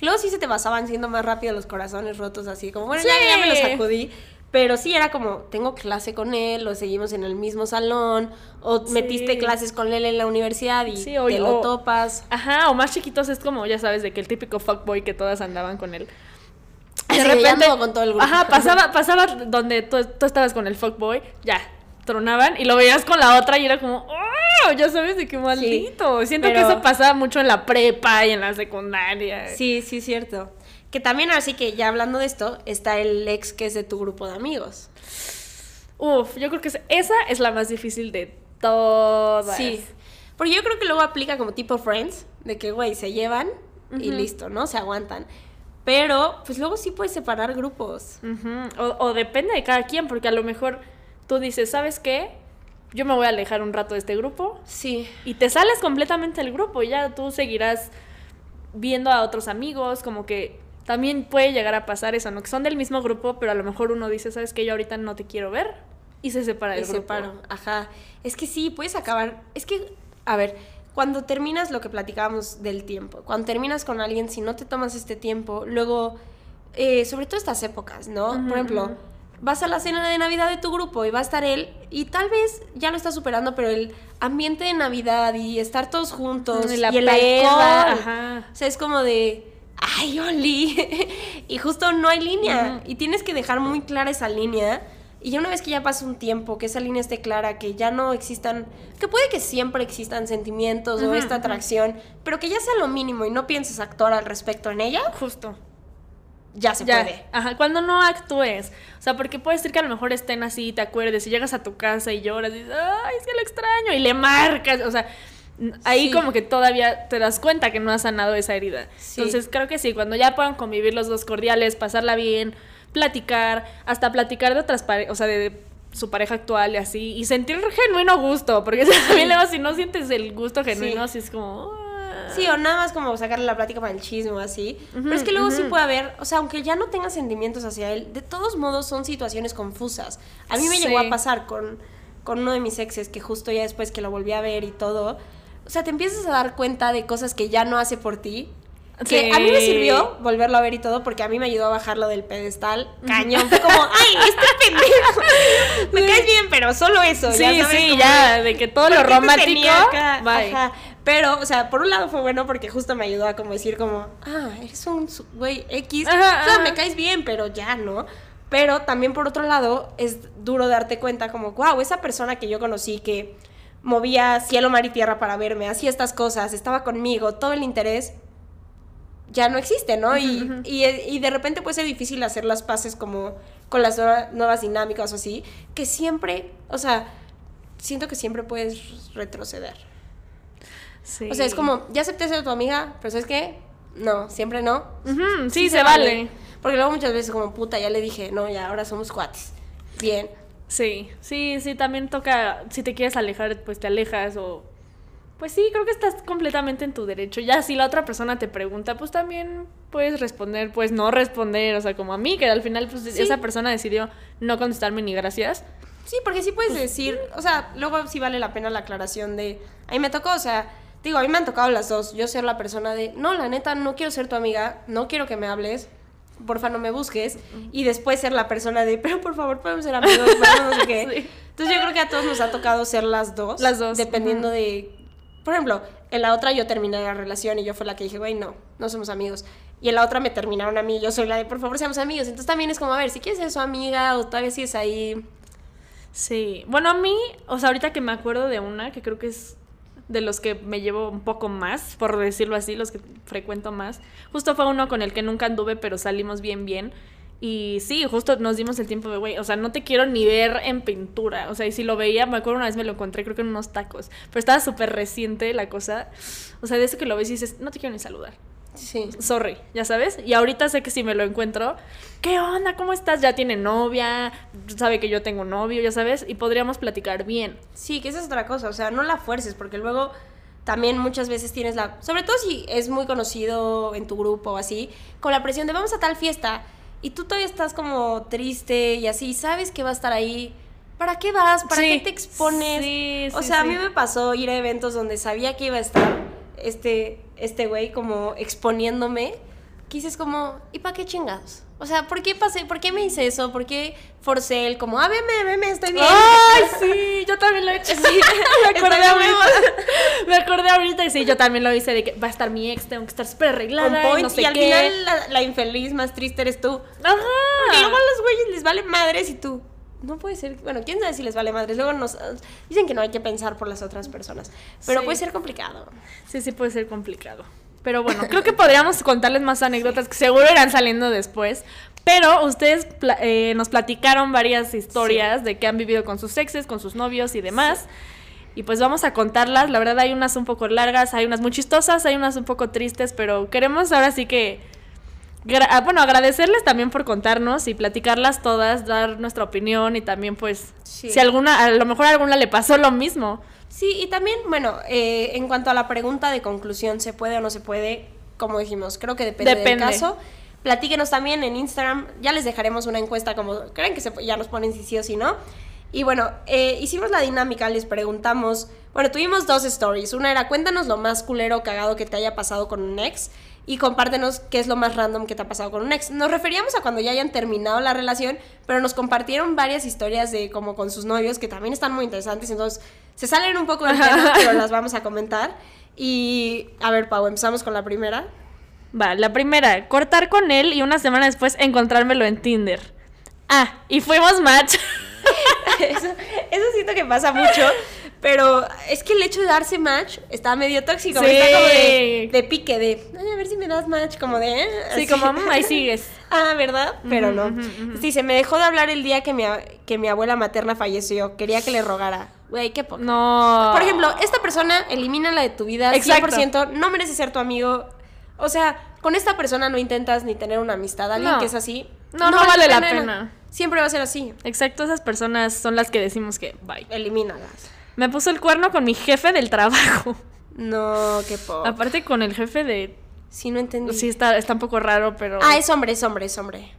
Luego sí se te pasaban siendo más rápido los corazones rotos, así como, bueno, Sí. ya, ya me los sacudí. Pero sí era como, tengo clase con él, o seguimos en el mismo salón, o Sí. metiste clases con él en la universidad y Sí, o- te lo o- topas. Ajá, o más chiquitos es como, ya sabes, de que el típico fuckboy que todas andaban con él. De, ya ando con todo el grupo. Ajá, pasaba, pasaba donde tú, tú estabas con el fuckboy, ya, tronaban, y lo veías con la otra y era como, ¡oh! Ya sabes de qué maldito. Siento pero- que eso pasaba mucho en la prepa y en la secundaria. Sí, sí, cierto. Que también, así que ya hablando de esto, está el ex que es de tu grupo de amigos. Uf, yo creo que es- esa es la más difícil de todas. Sí. Porque yo creo que luego aplica como tipo Friends, de que, güey, se llevan y listo, ¿no? Se aguantan. Pero, pues luego sí puedes separar grupos. Ujú, O, o depende de cada quien, porque a lo mejor tú dices, ¿sabes qué? Yo me voy a alejar un rato de este grupo Sí. y te sales completamente del grupo y ya tú seguirás viendo a otros amigos, como que también puede llegar a pasar eso, ¿no? Que son del mismo grupo, pero a lo mejor uno dice, ¿sabes qué? Yo ahorita no te quiero ver y se separa del Me grupo. separo, ajá. Es que sí, puedes acabar. Es que, a ver, cuando terminas lo que platicábamos del tiempo, cuando terminas con alguien, si no te tomas este tiempo, luego, eh, sobre todo estas épocas, ¿no? Por ejemplo, vas a la cena de Navidad de tu grupo y va a estar él, y tal vez ya lo estás superando, pero el ambiente de Navidad y estar todos juntos Y y, la el peda, alcohol. ajá. O sea, es como de. ¡Ay, Oli! y justo no hay línea. Y tienes que dejar muy clara esa línea. Y ya una vez que ya pasa un tiempo, que esa línea esté clara, que ya no existan, que puede que siempre existan sentimientos o esta atracción, pero que ya sea lo mínimo y no pienses actuar al respecto en ella, Justo. ya se Ya, puede. Ajá, cuando no actúes. O sea, porque puede ser que a lo mejor estén así y te acuerdes y llegas a tu casa y lloras y dices, ay, es que lo extraño. Y le marcas. O sea, ahí Sí. como que todavía te das cuenta que no has sanado esa herida. Sí. Entonces creo que sí, cuando ya puedan convivir los dos cordiales, pasarla bien, platicar, hasta platicar de otras parejas, o sea, de, su pareja actual y así, y sentir genuino gusto, porque también luego si no sientes el gusto genuino, así es como... ah. Sí, o nada más como sacarle la plática para el chisme o así. Pero es que luego sí puede haber, o sea, aunque ya no tengas sentimientos hacia él, de todos modos son situaciones confusas. A mí me Sí. llegó a pasar con, con uno de mis exes que justo ya después que lo volví a ver y todo. O sea, te empiezas a dar cuenta de cosas que ya no hace por ti. Que a mí me Sí. sirvió volverlo a ver y todo porque a mí me ayudó a bajarlo del pedestal. Cañón. Fue como, ay, este pendejo. me caes bien, pero solo eso. Sí, ya sabes, sí, como ya, de- que todo lo ¿Por qué te romántico. Ajá. Pero, o sea, por un lado fue bueno porque justo me ayudó a como decir como, ah, eres un güey X. Ajá, o sea, ajá. me caes bien, pero ya, ¿no? Pero también por otro lado es duro darte cuenta como, wow, esa persona que yo conocí que movía cielo, mar y tierra para verme, hacía estas cosas, estaba conmigo, todo el interés ya no existe, ¿no? y, ujú. y, y de repente puede ser difícil hacer las paces como con las nueva- nuevas dinámicas o así, que siempre, o sea, siento que siempre puedes retroceder. Sí. O sea, es como, ya acepté ser tu amiga, pero ¿sabes qué? No, siempre no. Sí, se, vale. Porque luego muchas veces como, puta, ya le dije, no, ya ahora somos cuates. Bien. Sí, sí, sí, también toca, si te quieres alejar, pues te alejas o... Pues sí, creo que estás completamente en tu derecho. Ya si la otra persona te pregunta, pues también puedes responder, pues no responder, o sea, como a mí, que al final pues Sí. esa persona decidió no contestarme ni gracias. Sí, porque sí puedes decir, o sea, luego sí vale la pena la aclaración de, a mí me tocó, o sea, digo, a mí me han tocado las dos, yo ser la persona de, no, la neta, no quiero ser tu amiga, no quiero que me hables, porfa no me busques, y después ser la persona de, pero por favor podemos ser amigos, pero no sé qué. Sí. Entonces yo creo que a todos nos ha tocado ser las dos. Las dos, Dependiendo de, por ejemplo, en la otra yo terminé la relación y yo fue la que dije, güey, no, no somos amigos. Y en la otra me terminaron a mí yo soy la de, por favor, seamos amigos. Entonces también es como, a ver, si quieres ser su amiga o todavía sigues ahí. Sí, bueno, a mí, o sea, ahorita que me acuerdo de una, que creo que es de los que me llevo un poco más, por decirlo así, los que frecuento más, justo fue uno con el que nunca anduve, pero salimos bien, bien. Y sí, justo nos dimos el tiempo de, güey, o sea, no te quiero ni ver en pintura. O sea, y si lo veía, me acuerdo una vez me lo encontré, creo que en unos tacos. Pero estaba súper reciente la cosa. O sea, de eso que lo ves y dices, no te quiero ni saludar. Sí. Sorry, ya sabes. Y ahorita sé que si me lo encuentro, ¿qué onda? ¿Cómo estás? Ya tiene novia, sabe que yo tengo novio, ya sabes, y podríamos platicar bien. Sí, que esa es otra cosa, o sea, no la fuerces, porque luego también muchas veces tienes la, sobre todo si es muy conocido en tu grupo o así, con la presión de vamos a tal fiesta y tú todavía estás como triste y así, sabes que va a estar ahí. ¿Para qué vas? ¿Para Sí. qué te expones? Sí, o sí, sea, a mí me pasó ir a eventos donde sabía que iba a estar este este güey como exponiéndome. Que dices como, ¿y para qué chingados? O sea, ¿por qué pasé? ¿Por qué me hice eso? ¿Por qué forcé el como, ah, veme, veme, estoy bien? ¡Ay, sí! Yo también lo he hecho. Sí, me acordé ahorita. Me acordé ahorita y sí, yo también lo hice de que va a estar mi ex, tengo que estar súper arreglada y no sé y al qué. final la, la infeliz más triste eres tú. Ajá. Porque luego a los güeyes les vale madres y tú. No puede ser. Bueno, quién sabe si les vale madres. Luego nos dicen que no hay que pensar por las otras personas. Pero Sí. puede ser complicado. Sí, sí puede ser complicado. Pero bueno, creo que podríamos contarles más anécdotas que seguro irán saliendo después. Pero ustedes pla- eh, nos platicaron varias historias de que han vivido con sus exes, con sus novios y demás. Y pues vamos a contarlas. La verdad hay unas un poco largas, hay unas muy chistosas, hay unas un poco tristes, pero queremos ahora sí que... gra- ah, Bueno, agradecerles también por contarnos y platicarlas todas, dar nuestra opinión y también pues Sí. si alguna, a lo mejor a alguna le pasó lo mismo. Sí, y también, bueno, eh, en cuanto a la pregunta de conclusión, ¿se puede o no se puede? Como dijimos, creo que depende, Depende. del caso. Platíquenos también en Instagram, ya les dejaremos una encuesta como, creen que se, ya nos ponen si sí o si no. Y bueno, eh, hicimos la dinámica, les preguntamos, bueno, tuvimos dos stories. Una era, cuéntanos lo más culero o cagado que te haya pasado con un ex y compártenos qué es lo más random que te ha pasado con un ex. Nos referíamos a cuando ya hayan terminado la relación, pero nos compartieron varias historias de como con sus novios que también están muy interesantes, entonces se salen un poco del tema, pero las vamos a comentar. Y a ver, Pau, empezamos con la primera. Va, la primera, cortar con él y una semana después encontrármelo en Tinder. Ah, y fuimos match. eso, eso siento que pasa mucho, pero es que el hecho de darse match está medio tóxico, Sí. está como de, de pique, de "Ay, a ver si me das match, como de... "Eh", Sí, así. como, "Mm, ahí sigues. Ah, ¿verdad? Pero no. Sí, se me dejó de hablar el día que mi, que mi abuela materna falleció. Quería que le rogara. Güey, qué poco. No. Por ejemplo, esta persona, elimínala de tu vida Exacto. 100%, no merece ser tu amigo. O sea, con esta persona no intentas ni tener una amistad. Alguien No. que es así. No, no vale la pena. Siempre va a ser así. Exacto, esas personas son las que decimos que bye. Elimínalas. Me puso el cuerno con mi jefe del trabajo. No, qué poco. Aparte con el jefe de... Sí, no entendí. Sí, está, está un poco raro, pero... Ah, es hombre, es hombre, es hombre.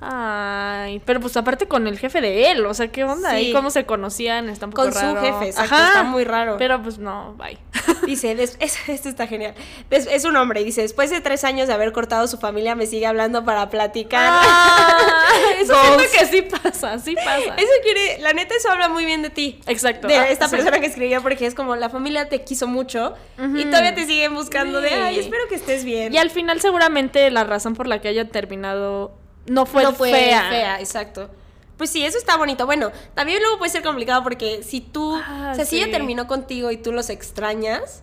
Ay, pero pues aparte con el jefe de él, o sea, ¿qué onda? Sí. ¿Y cómo se conocían? Está un poco Con su jefe, exacto, está muy raro. Pero pues no, bye. Dice, es- esto está genial. Des- es un hombre dice, después de tres años de haber cortado su familia, me sigue hablando para platicar. Ah, eso siento que sí pasa, sí pasa. Eso quiere, la neta, eso habla muy bien de ti. Exacto. De Ah, esta sí. persona que escribió, porque es como la familia te quiso mucho y todavía te siguen buscando de, ay, espero que estés bien. Y al final seguramente la razón por la que haya terminado no fue, no fue fea. fea. exacto. Pues sí, eso está bonito. Bueno, también luego puede ser complicado porque si tú, Ah, o sea, si sí. ella terminó contigo y tú los extrañas,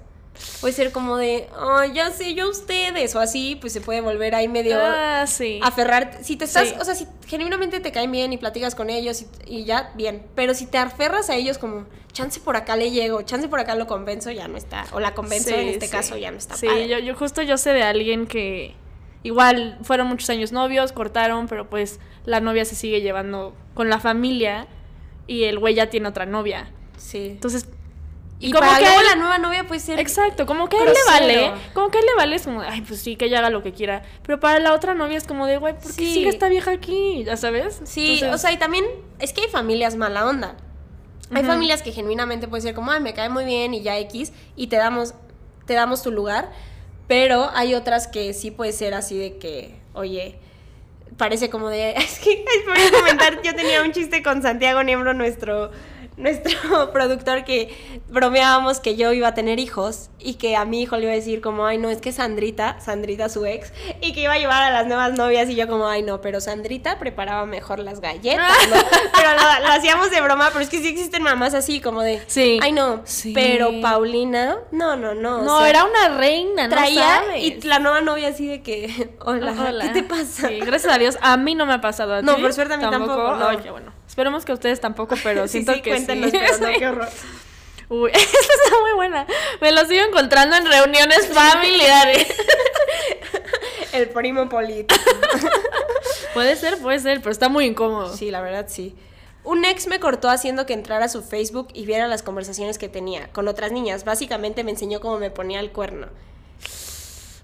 puede ser como de, ay, ya sé yo ustedes, o así, pues se puede volver ahí medio Ah, sí. aferrar. Si te estás, Sí. o sea, si genuinamente te caen bien y platicas con ellos y, y ya, bien. Pero si te aferras a ellos como, chance por acá le llego, chance por acá lo convenzo, ya no está. O la convenzo Sí, en este caso, ya no está Sí, padre. yo, yo justo yo sé de alguien que igual fueron muchos años novios, cortaron, pero pues la novia se sigue llevando con la familia y el güey ya tiene otra novia. Sí. Entonces, Y, como para que él- la nueva novia puede ser... Exacto, como que a él le vale, como que a él le vale es como, ay, pues sí, que ella haga lo que quiera. Pero para la otra novia es como de, güey, ¿por qué Sí. sigue esta vieja aquí? ¿Ya sabes? Sí, Entonces, o sea, y también es que hay familias mala onda. Hay familias que genuinamente puede ser como, ay, me cae muy bien y ya X, y te damos, te damos tu lugar, pero hay otras que sí puede ser así de que, oye, parece como de. Es que, a comentar, yo tenía un chiste con Santiago Niembro, nuestro nuestro productor que bromeábamos que yo iba a tener hijos y que a mi hijo le iba a decir como, ay no, es que Sandrita, Sandrita su ex, y que iba a llevar a las nuevas novias y yo como, ay no, pero Sandrita preparaba mejor las galletas, ¿no? pero lo, hacíamos de broma, pero es que sí existen mamás así como de, sí. ay no, pero Paulina, no, no, no. No, era una reina, traía y la nueva novia así de que, hola, ¿qué te pasa? gracias a Dios, a mí no me ha pasado a No, por suerte a mí tampoco. tampoco. No. bueno. Esperemos que ustedes tampoco, pero siento que cuéntanos, sí. Pero no, qué horror. Uy, esta está muy buena. Me lo sigo encontrando en reuniones familiares. El primo político. puede ser, puede ser, pero está muy incómodo. Sí, la verdad sí. Un ex me cortó haciendo que entrara a su Facebook y viera las conversaciones que tenía con otras niñas. Básicamente me enseñó cómo me ponía el cuerno.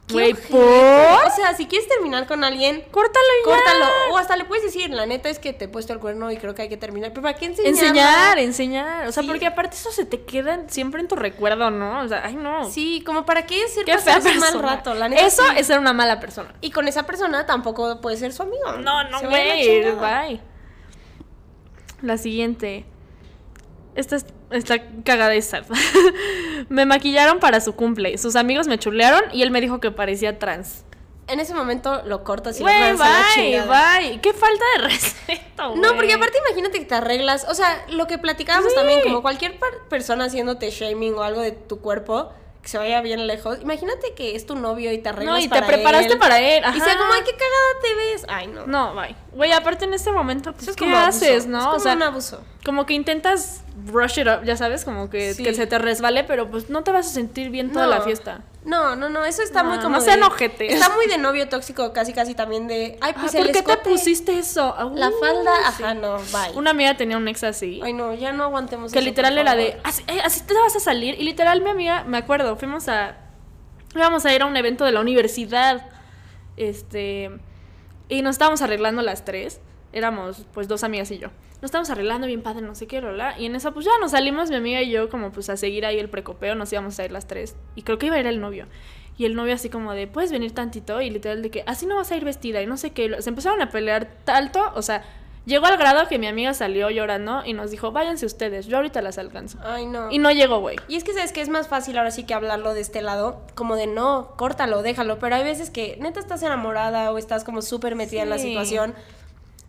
Güey, ¿por? O sea, si quieres terminar con alguien, córtalo y Córtalo. O hasta le puedes decir, la neta es que te he puesto el cuerno y creo que hay que terminar. Pero ¿para qué enseñar? Enseñar, enseñar. O sea, porque aparte eso se te queda siempre en tu recuerdo, ¿no? O sea, ay, no. Sí, como para qué qué fea un mal rato. La neta, eso es ser una mala persona. Y con esa persona tampoco puede ser su amigo. No, no, güey. Bye. La siguiente. Esta es Está cagada esa. me maquillaron para su cumple. Sus amigos me chulearon y él me dijo que parecía trans. En ese momento lo cortas y lo mandas bye, bye. Qué falta de respeto, No, porque aparte imagínate que te arreglas. O sea, lo que platicábamos también, como cualquier persona haciéndote shaming o algo de tu cuerpo que se vaya bien lejos. Imagínate que es tu novio y te arreglas No, y te preparaste para él. Y sea como, ay, qué cagada te ves. Ay, no. No, bye. Güey, aparte en este momento, pues, ¿qué haces, no? Es como o sea, un abuso. Como que intentas brush it up, ya sabes, como que, que, se te resbale, pero pues no te vas a sentir bien toda la fiesta. No, no, no, eso está muy como. No sean ojetes. Está muy de novio tóxico, casi, casi también de. Ay, pues ah, ¿Por qué te pusiste eso? la falda, ajá, no, bye. Una amiga tenía un ex así. Ay, no, ya no aguantemos Que literal era de. Así, eh, así te vas a salir. Y literal, mi amiga, me acuerdo, fuimos a íbamos a ir a un evento de la universidad. Este. Y nos estábamos arreglando las tres. Éramos, pues, dos amigas y yo. Nos estábamos arreglando bien padre, no sé qué, Y en esa, pues ya nos salimos, mi amiga y yo, como pues a seguir ahí el precopeo. Nos íbamos a ir las tres. Y creo que iba a ir el novio. Y el novio así como de, ¿puedes venir tantito? Y literal de que, así no vas a ir vestida. Y no sé qué. Se empezaron a pelear tanto, o sea, Llegó al grado que mi amiga salió llorando y nos dijo, váyanse ustedes, yo ahorita las alcanzo. Ay, no. Y no llegó, güey. Y es que sabes que es más fácil ahora sí que hablarlo de este lado, como de no, córtalo, déjalo. Pero hay veces que neta estás enamorada o estás como súper metida en la situación.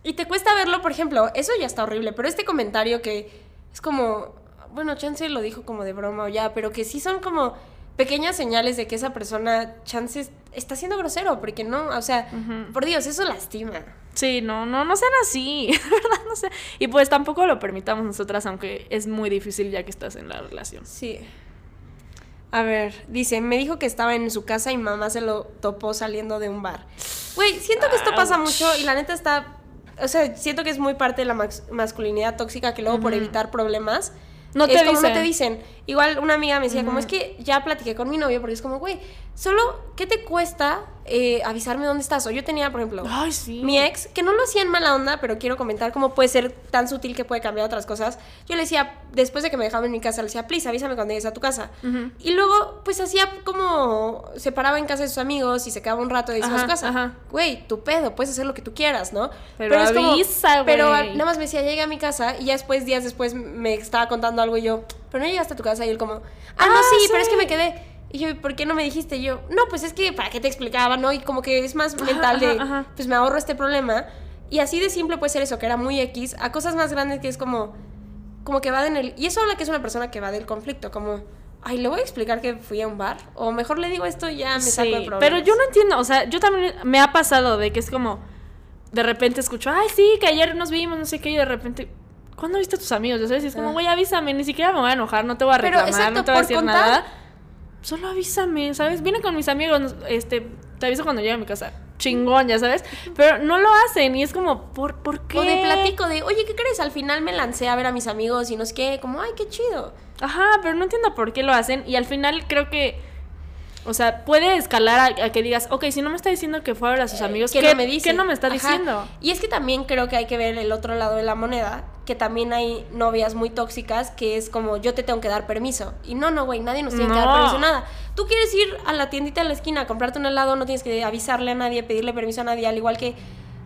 Y te cuesta verlo, por ejemplo, eso ya está horrible, pero este comentario que es como, bueno, Chance lo dijo como de broma o ya, pero que sí son como pequeñas señales de que esa persona, Chance, está siendo grosero, porque no, o sea, por Dios, eso lastima. Sí, no, no, no sean así, ¿verdad? No sé. Y pues tampoco lo permitamos nosotras, aunque es muy difícil ya que estás en la relación. Sí. A ver, dice, me dijo que estaba en su casa y mamá se lo topó saliendo de un bar. Güey, siento que esto pasa mucho y la neta está, o sea, siento que es muy parte de la masculinidad tóxica que luego por evitar problemas no te, dicen. no te dicen. Igual una amiga me decía, como es que ya platiqué con mi novio, porque es como, güey, solo, ¿qué te cuesta eh, avisarme dónde estás? O yo tenía, por ejemplo, mi ex, que no lo hacía en mala onda, pero quiero comentar cómo puede ser tan sutil que puede cambiar otras cosas. Yo le decía, después de que me dejaba en mi casa, le decía, please, avísame cuando llegues a tu casa. Y luego, pues hacía como, se paraba en casa de sus amigos y se quedaba un rato y decía a su casa. Güey, tu pedo, puedes hacer lo que tú quieras, ¿no? Pero, pero avisa, Pero nada más me decía, llegué a mi casa y ya después, días después, me estaba contando algo y yo, pero no llegaste a tu casa y él como, ah, no, sí, pero es que me quedé. Y yo, ¿por qué no me dijiste? Y yo, no, pues es que, ¿para qué te explicaba? ¿No? Y como que es más mental de, pues me ahorro este problema. Y así de simple puede ser eso, que era muy X, a cosas más grandes que es como, como que va en el... Y eso habla que es una persona que va del conflicto, como, ay, le voy a explicar que fui a un bar. O mejor le digo esto y ya me saco el problema. Pero yo no entiendo, o sea, yo también me ha pasado de que es como, de repente escucho, ay, sí, que ayer nos vimos, no sé qué, y de repente, ¿cuándo viste a tus amigos? Ya sabes, y es como, güey, avísame, ni siquiera me voy a enojar, no te voy a reclamar, no te voy a decir nada solo avísame, ¿sabes? Vine con mis amigos, este, te aviso cuando llegue a mi casa. Chingón, ya sabes. Pero no lo hacen y es como, ¿por, ¿por qué? O de platico de, oye, ¿qué crees? Al final me lancé a ver a mis amigos y no sé qué, como, ay, qué chido. Ajá, pero no entiendo por qué lo hacen y al final creo que o sea, puede escalar a, que digas, ok, si no me está diciendo que fue a ver a sus eh, amigos, ¿qué, no me dice? ¿qué no me está diciendo? Y es que también creo que hay que ver el otro lado de la moneda, que también hay novias muy tóxicas que es como, yo te tengo que dar permiso. Y no, no, güey, nadie nos tiene que dar permiso, nada. Tú quieres ir a la tiendita de la esquina a comprarte un helado, no tienes que avisarle a nadie, pedirle permiso a nadie, al igual que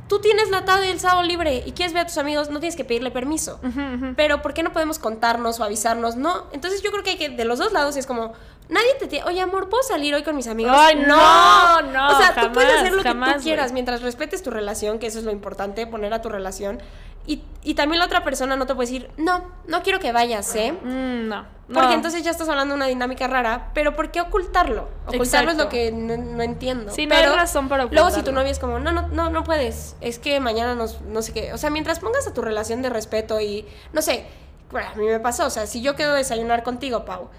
tú tienes la tarde y el sábado libre y quieres ver a tus amigos, no tienes que pedirle permiso. Pero ¿por qué no podemos contarnos o avisarnos? No. Entonces yo creo que, hay que de los dos lados es como, nadie te tiene, oye amor, ¿puedo salir hoy con mis amigos? Ay, no, no, O sea, tú puedes jamás, hacer lo que jamás, tú quieras güey. mientras respetes tu relación, que eso es lo importante, poner a tu relación. Y, y también la otra persona no te puede decir, no, no quiero que vayas, ¿eh? Mm, no. Porque no. entonces ya estás hablando de una dinámica rara, pero ¿por qué ocultarlo? Ocultarlo es Exacto. lo que no, no entiendo. Sí, no pero hay razón para Luego si tu ocultarlo. novia es como, no, no, no, no puedes, es que mañana nos, no sé qué. O sea, mientras pongas a tu relación de respeto y, no sé, bueno, a mí me pasó, o sea, si yo quedo a desayunar contigo, Pau,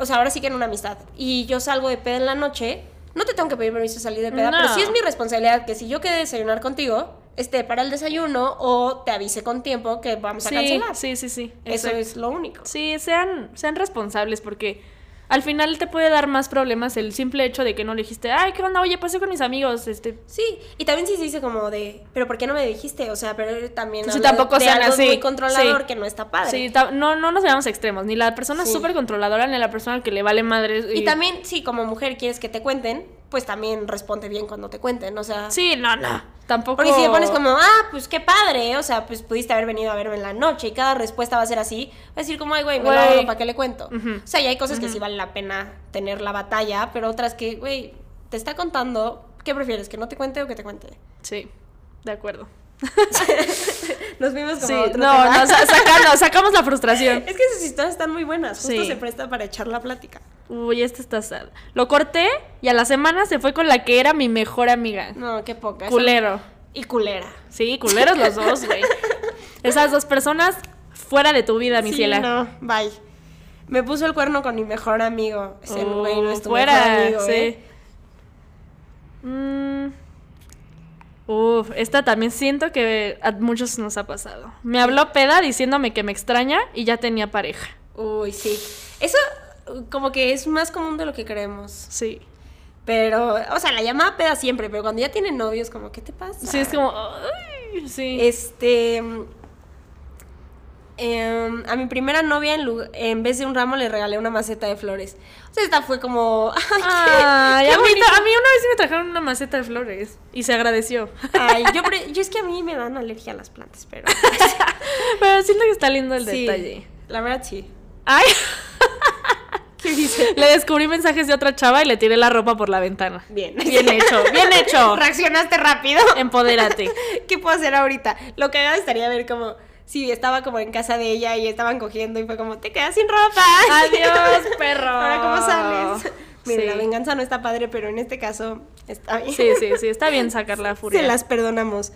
o sea, ahora sí que en una amistad, y yo salgo de peda en la noche, no te tengo que pedir permiso de salir de peda, No. pero sí es mi responsabilidad que si yo quedé a desayunar contigo, esté para el desayuno o te avise con tiempo que vamos a cancelar. sí, sí, sí. Eso exacto. es lo único. Sí, sean, sean responsables porque al final te puede dar más problemas el simple hecho de que no le dijiste, ay, ¿qué onda? Oye, pasé con mis amigos, este... Sí, y también sí se dice como de, pero ¿por qué no me dijiste? O sea, pero también Sí, tampoco de sean algo así. muy controlador Sí. que no está padre. Sí, no, no nos veamos extremos, ni la persona Sí. súper controladora, ni la persona que le vale madre. Y también, sí, como mujer quieres que te cuenten, pues también responde bien cuando te cuenten, o sea... Sí, no, no, tampoco... Porque si te pones como, ah, pues qué padre, o sea, pues pudiste haber venido a verme en la noche y cada respuesta va a ser así, va a decir como, ay, güey, me Güey. ¿para qué le cuento? O sea, y hay cosas que sí vale la pena tener la batalla, pero otras que, güey, te está contando, ¿qué prefieres, que no te cuente o que te cuente? Sí, de acuerdo. Nos vimos como Sí, otro no, tema. no, sa- sacamos, sacamos la frustración. Es que esas historias están muy buenas, justo Sí. se presta para echar la plática. Uy, este está sad. Lo corté y a la semana se fue con la que era mi mejor amiga. No, qué poca. esa- Culero. Y culera. Sí, culeros los dos, güey. Esas dos personas fuera de tu vida, mi Sí, ciela. no, bye. Me puso el cuerno con mi mejor amigo. Ese Oh, güey no es tu fuera, mejor amigo, sí. ¿eh? Mm. Uf, esta también siento que a muchos nos ha pasado. Me habló peda diciéndome que me extraña y ya tenía pareja. Uy, sí. Eso como que es más común de lo que creemos. Sí. Pero, o sea, la llamada peda siempre, pero cuando ya tienen novios, como, ¿qué te pasa? Sí, es como. ay, sí. Este. em, a mi primera novia, en, en vez de un ramo, le regalé una maceta de flores. O sea, esta fue como. ¡Ay, qué- Ay, qué a, mí, bonito! a mí una vez sí me trajeron una maceta de flores y se agradeció. Ay, yo, yo es que a mí me dan alergia a las plantas, pero. Pero siento que está lindo el sí, detalle. La verdad, sí. Ay, ¿Qué dice? le descubrí mensajes de otra chava y le tiré la ropa por la ventana. Bien. Bien hecho, bien hecho. Reaccionaste rápido. Empodérate. ¿Qué puedo hacer ahorita? Lo que estaría ver como si estaba como en casa de ella y estaban cogiendo y fue como, te quedas sin ropa. Adiós, perro. Ahora, ¿cómo sales? Mira, Sí. la venganza no está padre, pero en este caso está bien. Sí, sí, sí, está bien sacar la furia. Se las perdonamos.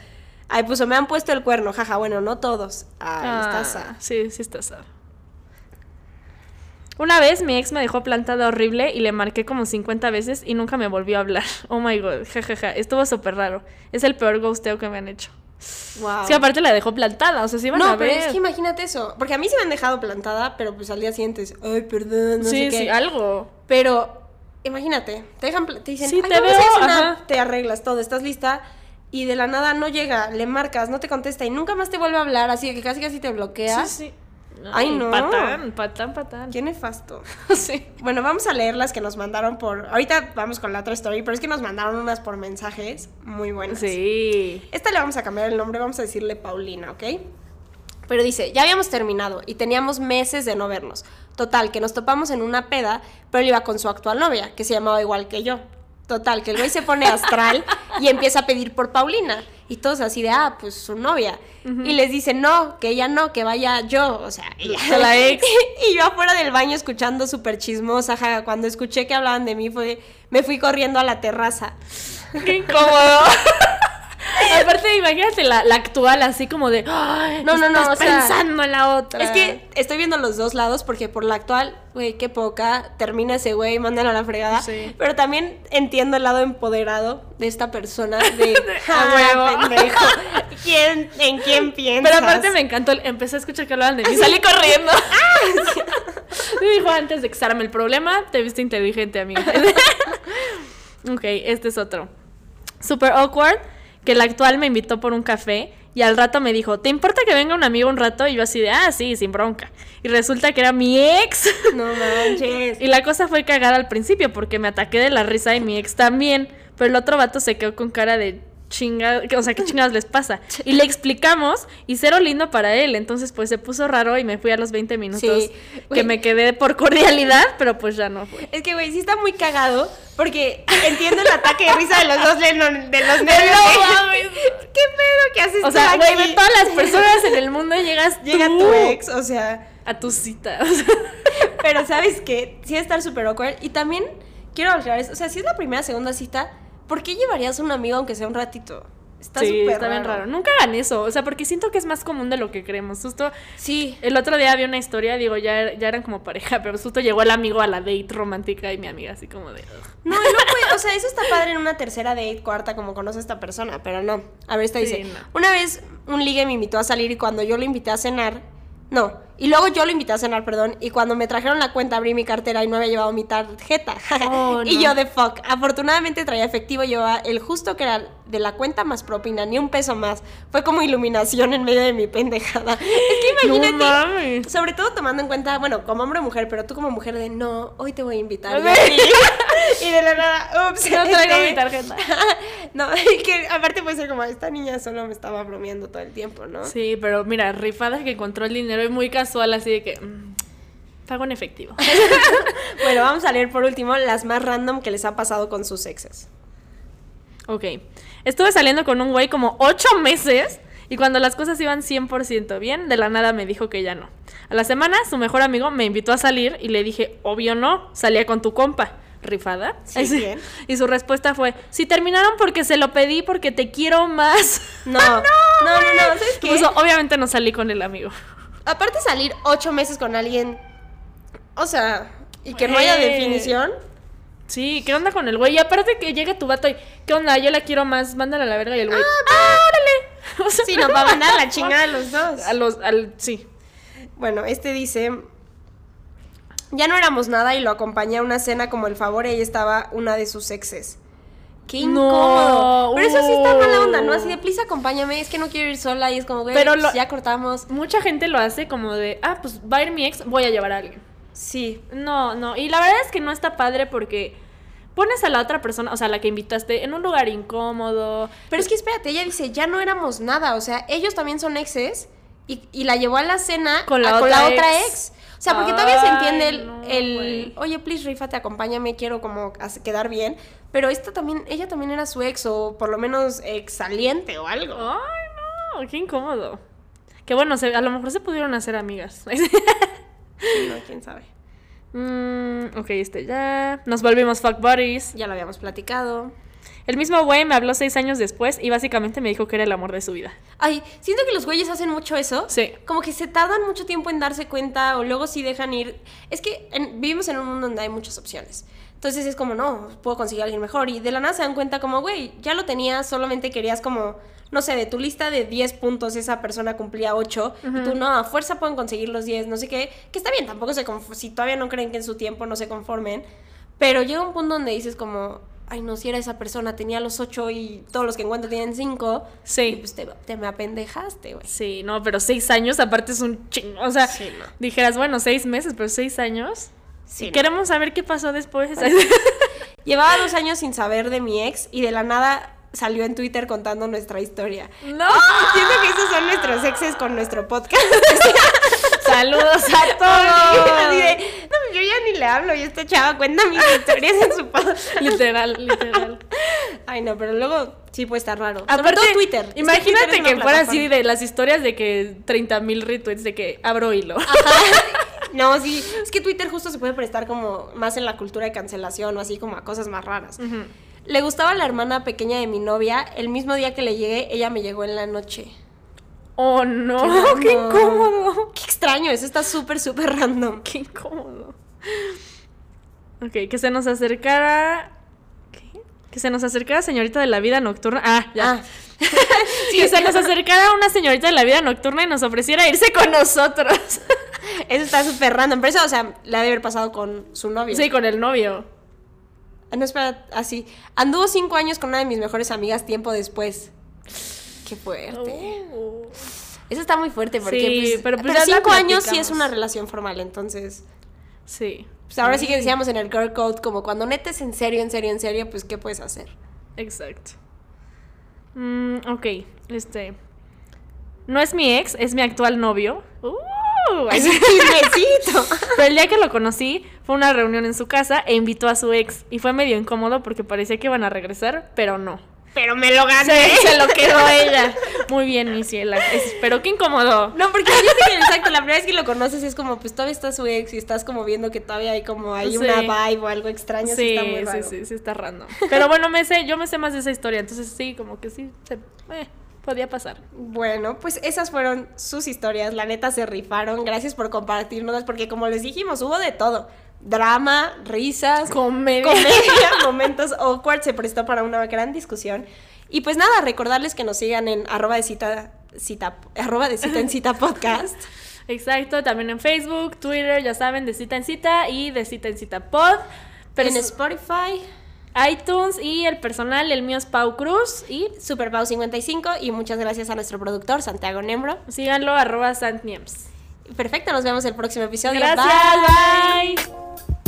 Ay, puso, me han puesto el cuerno, jaja, bueno, no todos. Ay, Ah, está sad. Sí, sí está sad. Una vez mi ex me dejó plantada horrible y le marqué como 50 veces y nunca me volvió a hablar. Oh my god, jajaja, estuvo súper raro. Es el peor ghosteo que me han hecho. Wow. Es que aparte la dejó plantada, o sea, sí no, a pero ver. es que imagínate eso. Porque a mí se me han dejado plantada, pero pues al día siguiente es, ay, perdón, no sí, sé qué. sí, algo. Pero, imagínate, te dejan, te dicen, Sí, "Ay, te vamos a veo", cenar", ajá. te arreglas todo, estás lista, y de la nada no llega, le marcas, no te contesta, y nunca más te vuelve a hablar, así que casi casi te bloquea. Sí, sí. Ay, no. Patán, patán, patán. Qué nefasto. Sí. Bueno, vamos a leer las que nos mandaron por. Ahorita vamos con la otra story, pero es que nos mandaron unas por mensajes muy buenas. Sí. Esta le vamos a cambiar el nombre, vamos a decirle Paulina, ¿ok? Pero dice, ya habíamos terminado y teníamos meses de no vernos. Total, que nos topamos en una peda, pero él iba con su actual novia, que se llamaba igual que yo. Total, que el güey se pone astral y empieza a pedir por Paulina. Y todos así de, ah, pues su novia. Y les dice, no, que ella no, que vaya yo. O sea, ella. La ex. y yo afuera del baño escuchando súper chismosa. ja, Cuando escuché que hablaban de mí, fue, me fui corriendo a la terraza. Qué incómodo. Aparte, imagínate la, la actual así como de. "Ay, No, no, no, sea, pensando en la otra. Es que estoy viendo los dos lados porque por la actual, güey, qué poca, termina ese güey, mándalo a la fregada. Sí. Pero también entiendo el lado empoderado de esta persona de A "Ah, huevo". pendejo. ¿Quién, ¿En quién piensas? Pero aparte me encantó, empecé a escuchar que hablaban de mí, salí corriendo. Me dijo antes de que el problema, te viste inteligente, amiga. ok, este es otro. Super awkward, que el actual me invitó por un café y al rato me dijo, ¿te importa que venga un amigo un rato? Y yo así de, ah, sí, sin bronca. Y resulta que era mi ex. No manches. Y la cosa fue cagada al principio porque me ataqué de la risa y mi ex también. Pero el otro vato se quedó con cara de chinga, que- o sea, qué chingados les pasa. Y le explicamos y cero lindo para él. Entonces, pues se puso raro y me fui a los 20 minutos Sí, que me quedé por cordialidad, pero pues ya no fue. Es que, güey, sí está muy cagado porque entiendo el ataque de risa de los dos Lennon, de los nervios. No mames. ¿Qué pedo que haces O sea, güey, de todas las personas en el mundo llegas Llega tú tu ex, o sea... a tu cita. o sea. Pero ¿sabes qué? Sí estar súper awkward. Y también quiero aclarar. O sea, si es la primera segunda cita, ¿por qué llevarías a un amigo aunque sea un ratito? Está sí, súper está bien raro. Nunca hagan eso, o sea, porque siento que es más común de lo que creemos. Justo Sí. el otro día había una historia, digo, ya, ya eran como pareja, pero justo llegó el amigo a la date romántica y mi amiga así como de... "Ugh". No, no puede. O sea, eso está padre en una tercera date, cuarta, como conoce a esta persona, pero no. A ver, esta Sí, dice. no. Una vez un ligue me invitó a salir y cuando yo lo invité a cenar. No. Y luego yo lo invité a cenar, perdón. Y cuando me trajeron la cuenta, abrí mi cartera y no había llevado mi tarjeta. Oh, y yo de fuck. Afortunadamente traía efectivo, llevaba el justo que era de la cuenta más propina, ni un peso más. Fue como iluminación en medio de mi pendejada. Es que No imagínate. mames. Sobre todo tomando en cuenta, bueno, como hombre o mujer, pero tú como mujer de no, hoy te voy a invitar. Ok. yo a ti". y de la nada, ups, No traigo este, mi tarjeta. no, y que aparte puede ser como, esta niña solo me estaba bromeando todo el tiempo, ¿no? Sí, pero mira, rifada que encontró el dinero y muy casual, así de que... mm, pago en efectivo. Bueno, vamos a leer por último las más random que les ha pasado con sus exes. Ok. Estuve saliendo con un güey como ocho meses y cuando las cosas iban 100% bien, de la nada me dijo que ya no. A la semana, su mejor amigo me invitó a salir y le dije, obvio no, salía con tu compa. ¿Rifada? Sí, bien. Y su respuesta fue, si terminaron porque se lo pedí porque te quiero más. No, no, no, no, ¿sabes qué? Puso, obviamente no salí con el amigo. Aparte salir ocho meses con alguien, o sea, y que no haya definición. Sí, ¿qué onda con el güey? Y aparte que llega tu vato y, ¿qué onda? Yo la quiero más, mándala a la verga y el güey, ¡ah, órale! O sea, Sí, no, para mandar la chingada a los dos. A los, al, sí. Bueno, este dice, ya no éramos nada y lo acompañé a una cena como el favor y ahí estaba una de sus exes. Qué No, incómodo. Pero eso sí está mala onda, ¿no? uh. Así de, please acompáñame, es que no quiero ir sola y es como, güey, Pero pues ya cortamos. Mucha gente lo hace como de, ah, pues va a ir mi ex, voy a llevar a alguien. Sí. No, no. Y la verdad es que no está padre porque pones a la otra persona, o sea, la que invitaste, en un lugar incómodo. Pero es que espérate, ella dice, ya no éramos nada, o sea, ellos también son exes y, y la llevó a la cena Con la a- otra otra ex. ex. O sea, porque todavía se entiende el, no, el, oye, please, rifate, acompáñame, quiero como quedar bien. Pero esta también, ella también era su ex, o por lo menos ex saliente o algo. Ay, no, qué incómodo. Que bueno, se- a lo mejor se pudieron hacer amigas. No, quién sabe. Mm, ok, este ya. Nos volvimos fuck buddies. Ya lo habíamos platicado. El mismo güey me habló seis años después y básicamente me dijo que era el amor de su vida. Ay, siento que los güeyes hacen mucho eso. Sí. Como que se tardan mucho tiempo en darse cuenta o luego sí dejan ir. Es que en- vivimos en un mundo donde hay muchas opciones. Entonces es como, no, puedo conseguir a alguien mejor. Y de la nada se dan cuenta como, güey, ya lo tenías, solamente querías como, no sé, de tu lista de 10 puntos esa persona cumplía 8. Y tú, no, a fuerza pueden conseguir los 10, no sé qué. Que está bien, tampoco se si todavía no creen que en su tiempo no se conformen. Pero llega un punto donde dices como, ay, no, si era esa persona, tenía los 8 y todos los que encuentro tienen 5. Y Sí. pues te, te me apendejaste, güey. Sí, no, pero seis años aparte es un chingo. O sea, Sí, no. dijeras, bueno, seis meses, pero seis años. Sí, Y no. queremos saber qué pasó después. Llevaba dos años sin saber de mi ex y de la nada salió en Twitter contando nuestra historia. no. Siento que esos son nuestros exes con nuestro podcast. Saludos a todos. de, no, yo ya ni le hablo y esta chava cuenta mis historias en su podcast. literal, literal. Ay, no, pero luego sí puede estar raro. Sobre Aparte, todo Twitter. Es que Imagínate Twitter que fuera así de las historias de que 30 mil retweets de que abro hilo. No, sí, es que Twitter justo se puede prestar como más en la cultura de cancelación o así como a cosas más raras. Ujú. Le gustaba la hermana pequeña de mi novia. El mismo día que le llegué, ella me llegó en la noche. Oh no, Qué qué, incómodo. Qué extraño, eso está súper, súper random. Qué incómodo. Ok, que se nos acercara. ¿Qué? Que se nos acercara señorita de la vida nocturna. Ah, ya. Ah. que se nos acercara una señorita de la vida nocturna y nos ofreciera irse con nosotros. Eso está súper random. Pero eso, o sea, le ha de haber pasado con su novio. sí, con el novio. Ah, No, espera, así. Anduvo cinco años con una de mis mejores amigas tiempo después. Qué fuerte. Oh. Eso está muy fuerte porque, Sí, pues, pero pero, pues la cinco años sí es una relación formal, entonces. Sí. Pues ahora sí que decíamos en el girl code, como cuando netes en serio, en serio, en serio, pues, ¿qué puedes hacer? Exacto. Mm, ok, este. No es mi ex, es mi actual novio. Uh, ¡Es un chismecito! Pero el día que lo conocí fue una reunión en su casa e invitó a su ex. Y fue medio incómodo porque parecía que iban a regresar, pero no. Pero me lo gané. se lo quedó ella. Muy bien, mi ciela. Es- pero qué incómodo. No, porque fíjate que exacto, la primera vez que lo conoces es como, pues todavía está su ex y estás como viendo que todavía hay como hay Sí. una vibe o algo extraño, sí, Sí, está muy sí, raro. sí, sí, está random. Pero bueno, me sé, yo me sé más de esa historia, entonces sí, como que sí, se, eh, podía pasar. Bueno, pues esas fueron sus historias, la neta se rifaron, gracias por compartirnos, porque como les dijimos, hubo de todo, drama, risas, Comedia. comedia, momentos awkward, se prestó para una gran discusión. Y pues nada, recordarles que nos sigan en arroba de cita, cita, arroba de cita en cita podcast. Exacto, también en Facebook, Twitter, ya saben, de cita en cita y de cita en cita pod. Pero en Spotify, iTunes y el personal, el mío es Pau Cruz y Superpau 55 y muchas gracias a nuestro productor Santiago Nembro. síganlo arroba santniems. Perfecto, nos vemos el próximo episodio. Gracias, Bye. bye.